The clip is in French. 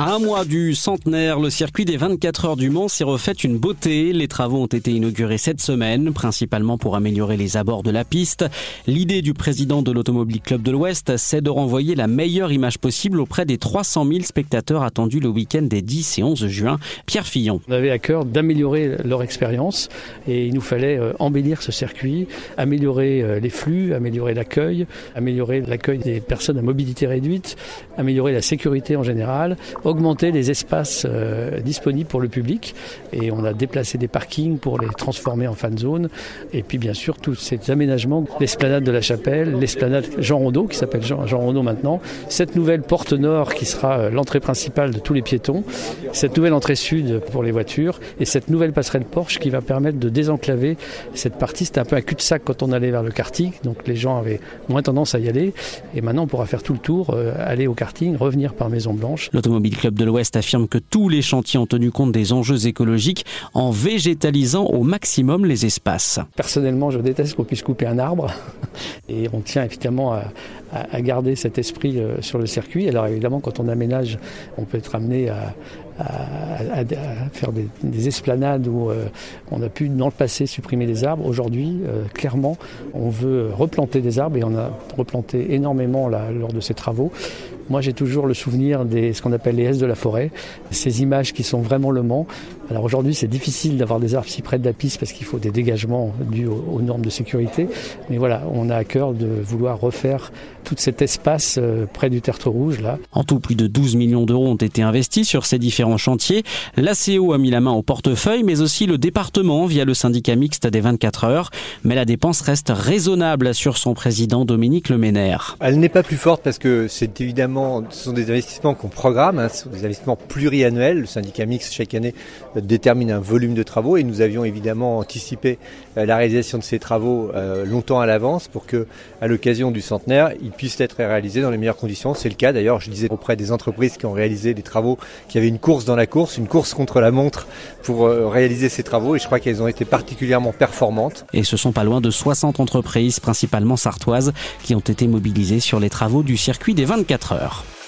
À un mois du centenaire, le circuit des 24 heures du Mans s'est refait une beauté. Les travaux ont été inaugurés cette semaine, principalement pour améliorer les abords de la piste. L'idée du président de l'Automobile Club de l'Ouest, c'est de renvoyer la meilleure image possible auprès des 300 000 spectateurs attendus le week-end des 10 et 11 juin. Pierre Fillon. On avait à cœur d'améliorer leur expérience et il nous fallait euh, embellir ce circuit, améliorer euh, les flux, améliorer l'accueil, améliorer l'accueil des personnes à mobilité réduite, améliorer la sécurité en général, augmenter les espaces euh, disponibles pour le public. Et on a déplacé des parkings pour les transformer en fan zone. Et puis bien sûr tous ces aménagements, l'esplanade de la chapelle, l'esplanade Jean Rondeau qui s'appelle Jean, Jean Rondeau maintenant, cette nouvelle porte nord qui sera euh, l'entrée principale de tous les piétons, cette nouvelle entrée sud pour les voitures. Et cette nouvelle passerelle Porsche qui va permettre de désenclaver cette partie. C'était un peu un cul-de-sac quand on allait vers le karting, donc les gens avaient moins tendance à y aller. Et maintenant on pourra faire tout le tour, euh, aller au karting, revenir par Maison Blanche. L'Automobile Club de l'Ouest affirme que tous les chantiers ont tenu compte des enjeux écologiques en végétalisant au maximum les espaces. Personnellement, je déteste qu'on puisse couper un arbre et on tient évidemment à, garder cet esprit euh, sur le circuit. Alors évidemment, quand on aménage, on peut être amené à, faire des, des, esplanades où euh, on a pu dans le passé supprimer des arbres. Aujourd'hui, euh, clairement, on veut replanter des arbres et on a replanté énormément là, lors de ces travaux. Moi, j'ai toujours le souvenir des ce qu'on appelle les S de la forêt, ces images qui sont vraiment le Mans. Alors aujourd'hui, c'est difficile d'avoir des arbres si près de la piste parce qu'il faut des dégagements dus aux, aux, normes de sécurité. Mais voilà, on a à cœur de vouloir refaire tout cet espace euh, près du tertre rouge là. En tout, plus de 12 millions d'euros ont été investis sur ces différents chantiers. L'ACO a mis la main au portefeuille, mais aussi le département via le syndicat mixte des 24 heures. Mais la dépense reste raisonnable, assure son président Dominique Leménaire. Elle n'est pas plus forte parce que c'est évidemment, ce sont des investissements qu'on programme, hein, ce sont des investissements pluriannuels. Le syndicat mixte chaque année détermine un volume de travaux et nous avions évidemment anticipé euh, la réalisation de ces travaux euh, longtemps à l'avance pour que, à l'occasion du centenaire, ils puissent être réalisés dans les meilleures conditions. C'est le cas d'ailleurs, je disais auprès des entreprises qui ont réalisé des travaux, qui avaient une course dans la course, une course contre la montre pour euh, réaliser ces travaux et je crois qu'elles ont été particulièrement performantes. Et ce sont pas loin de 60 entreprises, principalement sartoises, qui ont été mobilisées sur les travaux du circuit des 24 heures. Miller.